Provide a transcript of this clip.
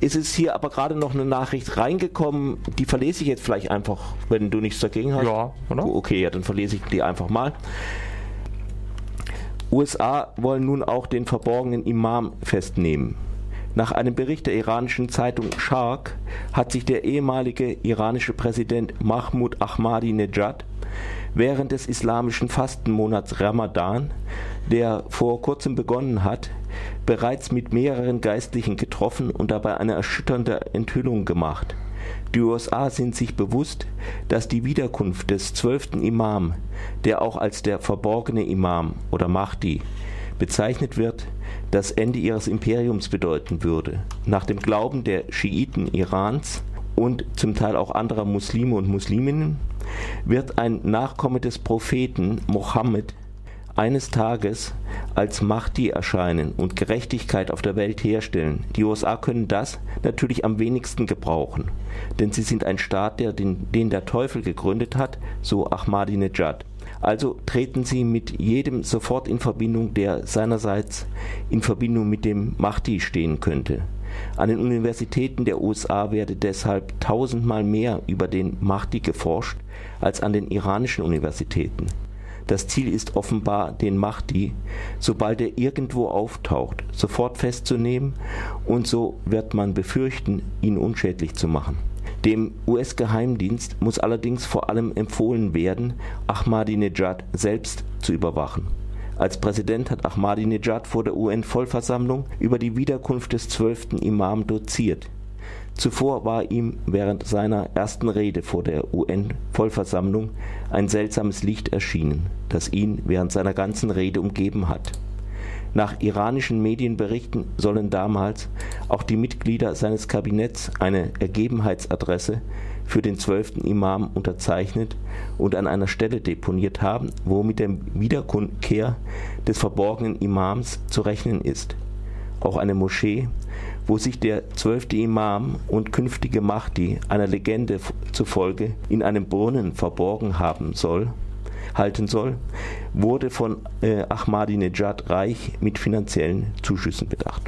Es ist hier aber gerade noch eine Nachricht reingekommen, die verlese ich jetzt vielleicht einfach, wenn du nichts dagegen hast. Ja, oder? Okay, ja, dann verlese ich die einfach mal. USA wollen nun auch den verborgenen Imam festnehmen. Nach einem Bericht der iranischen Zeitung Shark hat sich der ehemalige iranische Präsident Mahmoud Ahmadinejad während des islamischen Fastenmonats Ramadan, der vor kurzem begonnen hat, bereits mit mehreren Geistlichen getroffen und dabei eine erschütternde Enthüllung gemacht. Die USA sind sich bewusst, dass die Wiederkunft des zwölften Imam, der auch als der verborgene Imam oder Mahdi bezeichnet wird, das Ende ihres Imperiums bedeuten würde. Nach dem Glauben der Schiiten Irans und zum Teil auch anderer Muslime und Musliminnen wird ein Nachkomme des Propheten Mohammed eines Tages als Mahdi erscheinen und Gerechtigkeit auf der Welt herstellen. Die USA können das natürlich am wenigsten gebrauchen, denn sie sind ein Staat, der den, den der Teufel gegründet hat, so Ahmadinejad. Also treten sie mit jedem sofort in Verbindung, der seinerseits in Verbindung mit dem Mahdi stehen könnte. An den Universitäten der USA werde deshalb tausendmal mehr über den Mahdi geforscht als an den iranischen Universitäten. Das Ziel ist offenbar, den Mahdi, sobald er irgendwo auftaucht, sofort festzunehmen und so wird man befürchten, ihn unschädlich zu machen. Dem US-Geheimdienst muss allerdings vor allem empfohlen werden, Ahmadinejad selbst zu überwachen. Als Präsident hat Ahmadinejad vor der UN-Vollversammlung über die Wiederkunft des zwölften Imam doziert. Zuvor war ihm während seiner ersten Rede vor der UN-Vollversammlung ein seltsames Licht erschienen, das ihn während seiner ganzen Rede umgeben hat. Nach iranischen Medienberichten sollen damals auch die Mitglieder seines Kabinetts eine Ergebenheitsadresse für den zwölften Imam unterzeichnet und an einer Stelle deponiert haben, wo mit der Wiederkehr des verborgenen Imams zu rechnen ist. Auch eine Moschee, wo sich der zwölfte Imam und künftige Mahdi einer Legende zufolge in einem Brunnen verborgen haben soll, halten soll, wurde von äh, Ahmadinejad reich mit finanziellen Zuschüssen bedacht